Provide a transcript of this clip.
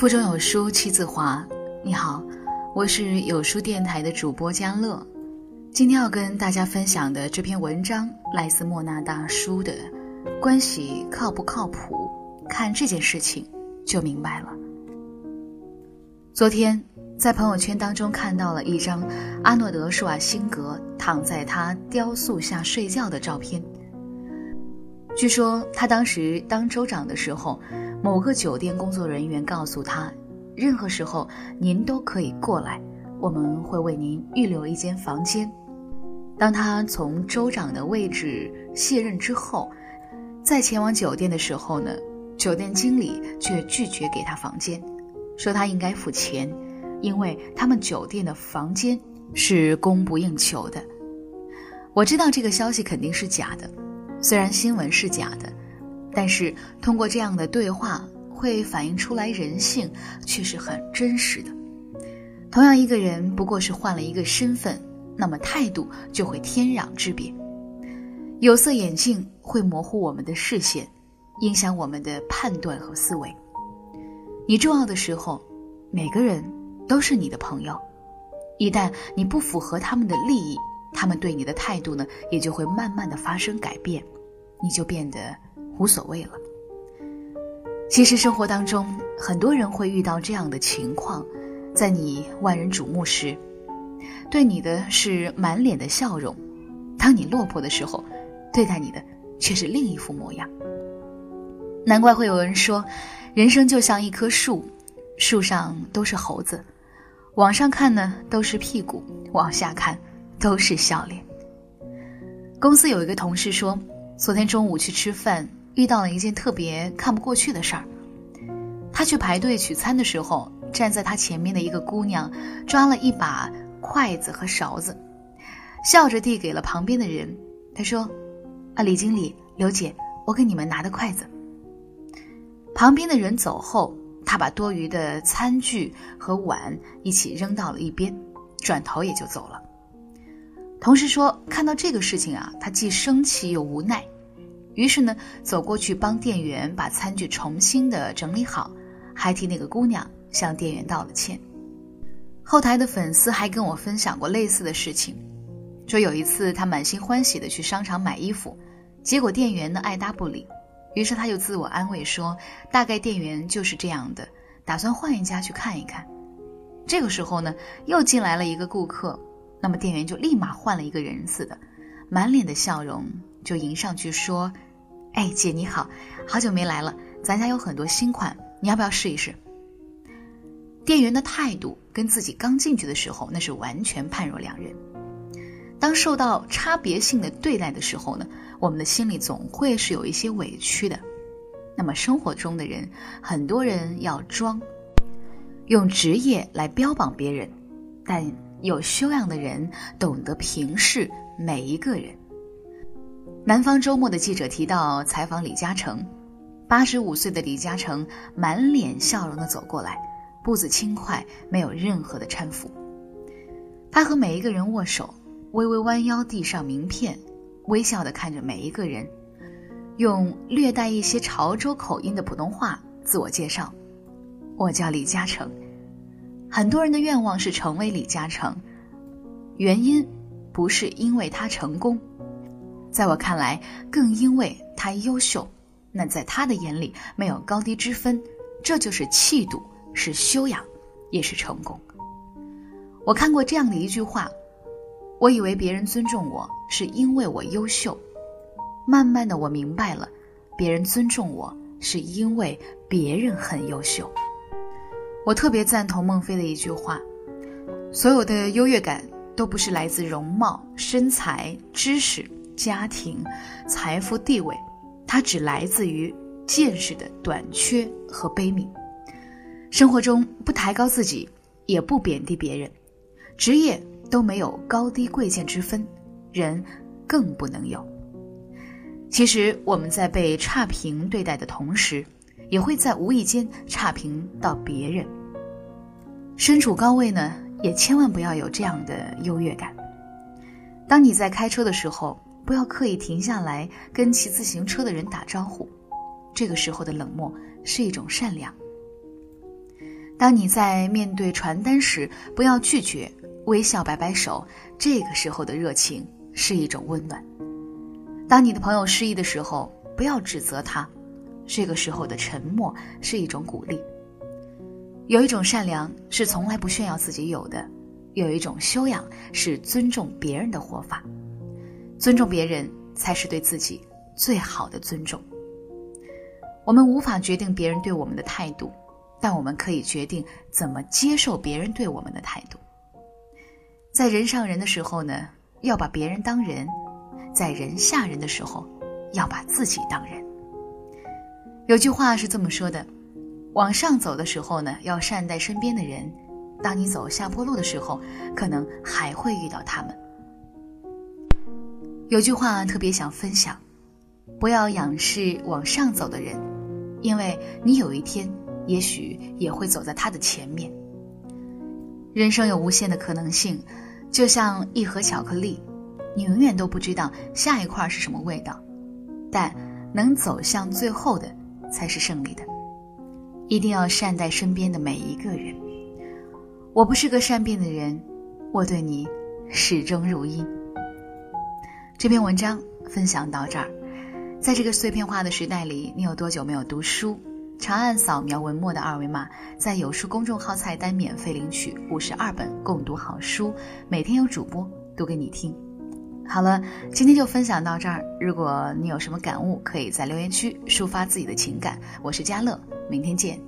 腹中有书气自华。你好，我是有书电台的主播江乐。今天要跟大家分享的这篇文章来自莫那大叔的《关系靠不靠谱？看这件事情就明白了》。昨天在朋友圈当中看到了一张阿诺德·施瓦辛格躺在他雕塑下睡觉的照片。据说他当时当州长的时候。某个酒店工作人员告诉他：“任何时候您都可以过来，我们会为您预留一间房间。”当他从州长的位置卸任之后，再前往酒店的时候呢，酒店经理却拒绝给他房间，说他应该付钱，因为他们酒店的房间是供不应求的。我知道这个消息肯定是假的，虽然新闻是假的。但是通过这样的对话，会反映出来人性却是很真实的。同样一个人，不过是换了一个身份，那么态度就会天壤之别。有色眼镜会模糊我们的视线，影响我们的判断和思维。你重要的时候，每个人都是你的朋友。一旦你不符合他们的利益，他们对你的态度呢，也就会慢慢的发生改变，你就变得。无所谓了。其实生活当中，很多人会遇到这样的情况：在你万人瞩目时，对你的是满脸的笑容；当你落魄的时候，对待你的却是另一副模样。难怪会有人说，人生就像一棵树，树上都是猴子，往上看呢都是屁股，往下看都是笑脸。公司有一个同事说，昨天中午去吃饭。遇到了一件特别看不过去的事儿。他去排队取餐的时候，站在他前面的一个姑娘抓了一把筷子和勺子，笑着递给了旁边的人。他说：“啊，李经理、刘姐，我给你们拿的筷子。”旁边的人走后，他把多余的餐具和碗一起扔到了一边，转头也就走了。同事说：“看到这个事情啊，他既生气又无奈。”于是呢，走过去帮店员把餐具重新的整理好，还替那个姑娘向店员道了歉。后台的粉丝还跟我分享过类似的事情，说有一次他满心欢喜的去商场买衣服，结果店员呢爱答不理，于是他就自我安慰说，大概店员就是这样的，打算换一家去看一看。这个时候呢，又进来了一个顾客，那么店员就立马换了一个人似的，满脸的笑容。就迎上去说：“哎，姐你好，好久没来了，咱家有很多新款，你要不要试一试？”店员的态度跟自己刚进去的时候那是完全判若两人。当受到差别性的对待的时候呢，我们的心里总会是有一些委屈的。那么生活中的人，很多人要装，用职业来标榜别人，但有修养的人懂得平视每一个人。南方周末的记者提到采访李嘉诚，八十五岁的李嘉诚满脸笑容的走过来，步子轻快，没有任何的搀扶。他和每一个人握手，微微弯腰递上名片，微笑的看着每一个人，用略带一些潮州口音的普通话自我介绍：“我叫李嘉诚。”很多人的愿望是成为李嘉诚，原因不是因为他成功。在我看来，更因为他优秀，那在他的眼里没有高低之分，这就是气度，是修养，也是成功。我看过这样的一句话：我以为别人尊重我是因为我优秀，慢慢的我明白了，别人尊重我是因为别人很优秀。我特别赞同孟非的一句话：所有的优越感都不是来自容貌、身材、知识。家庭、财富、地位，它只来自于见识的短缺和悲悯。生活中不抬高自己，也不贬低别人，职业都没有高低贵贱之分，人更不能有。其实我们在被差评对待的同时，也会在无意间差评到别人。身处高位呢，也千万不要有这样的优越感。当你在开车的时候。不要刻意停下来跟骑自行车的人打招呼，这个时候的冷漠是一种善良。当你在面对传单时，不要拒绝，微笑摆摆手，这个时候的热情是一种温暖。当你的朋友失意的时候，不要指责他，这个时候的沉默是一种鼓励。有一种善良是从来不炫耀自己有的，有一种修养是尊重别人的活法。尊重别人才是对自己最好的尊重。我们无法决定别人对我们的态度，但我们可以决定怎么接受别人对我们的态度。在人上人的时候呢，要把别人当人；在人下人的时候，要把自己当人。有句话是这么说的。往上走的时候呢，要善待身边的人；当你走下坡路的时候，可能还会遇到他们。有句话特别想分享：不要仰视往上走的人，因为你有一天也许也会走在他的前面。人生有无限的可能性，就像一盒巧克力，你永远都不知道下一块是什么味道，但能走向最后的才是胜利的。一定要善待身边的每一个人。我不是个善变的人，我对你始终如一。这篇文章分享到这儿，在这个碎片化的时代里，你有多久没有读书？长按扫描文末的二维码，在有书公众号菜单免费领取五十二本共读好书，每天有主播读给你听。好了，今天就分享到这儿。如果你有什么感悟，可以在留言区抒发自己的情感。我是佳乐，明天见。